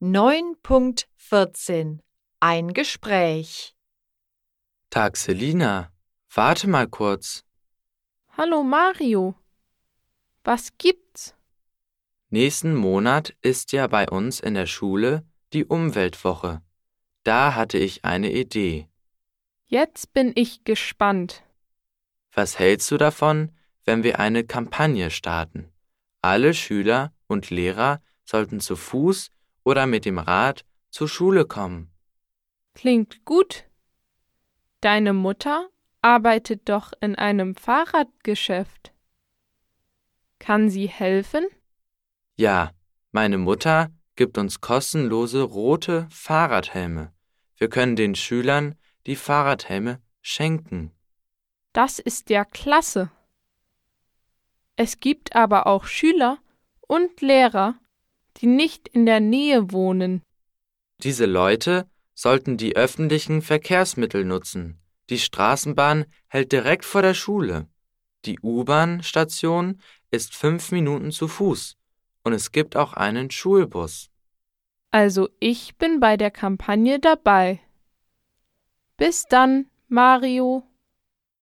9.14 Ein Gespräch Tag, Selina. Warte mal kurz. Hallo Mario. Was gibt's? Nächsten Monat ist ja bei uns in der Schule die Umweltwoche. Da hatte ich eine Idee. Jetzt bin ich gespannt. Was hältst du davon, wenn wir eine Kampagne starten? Alle Schüler und Lehrer sollten zu Fuß oder mit dem Rad zur Schule kommen. Klingt gut. Deine Mutter arbeitet doch in einem Fahrradgeschäft. Kann sie helfen? Ja, meine Mutter gibt uns kostenlose rote Fahrradhelme. Wir können den Schülern die Fahrradhelme schenken. Das ist ja klasse. Es gibt aber auch Schüler und Lehrer, die nicht in der Nähe wohnen. Diese Leute sollten die öffentlichen Verkehrsmittel nutzen. Die Straßenbahn hält direkt vor der Schule. Die U-Bahn-Station ist fünf Minuten zu Fuß und es gibt auch einen Schulbus. Also ich bin bei der Kampagne dabei. Bis dann, Mario.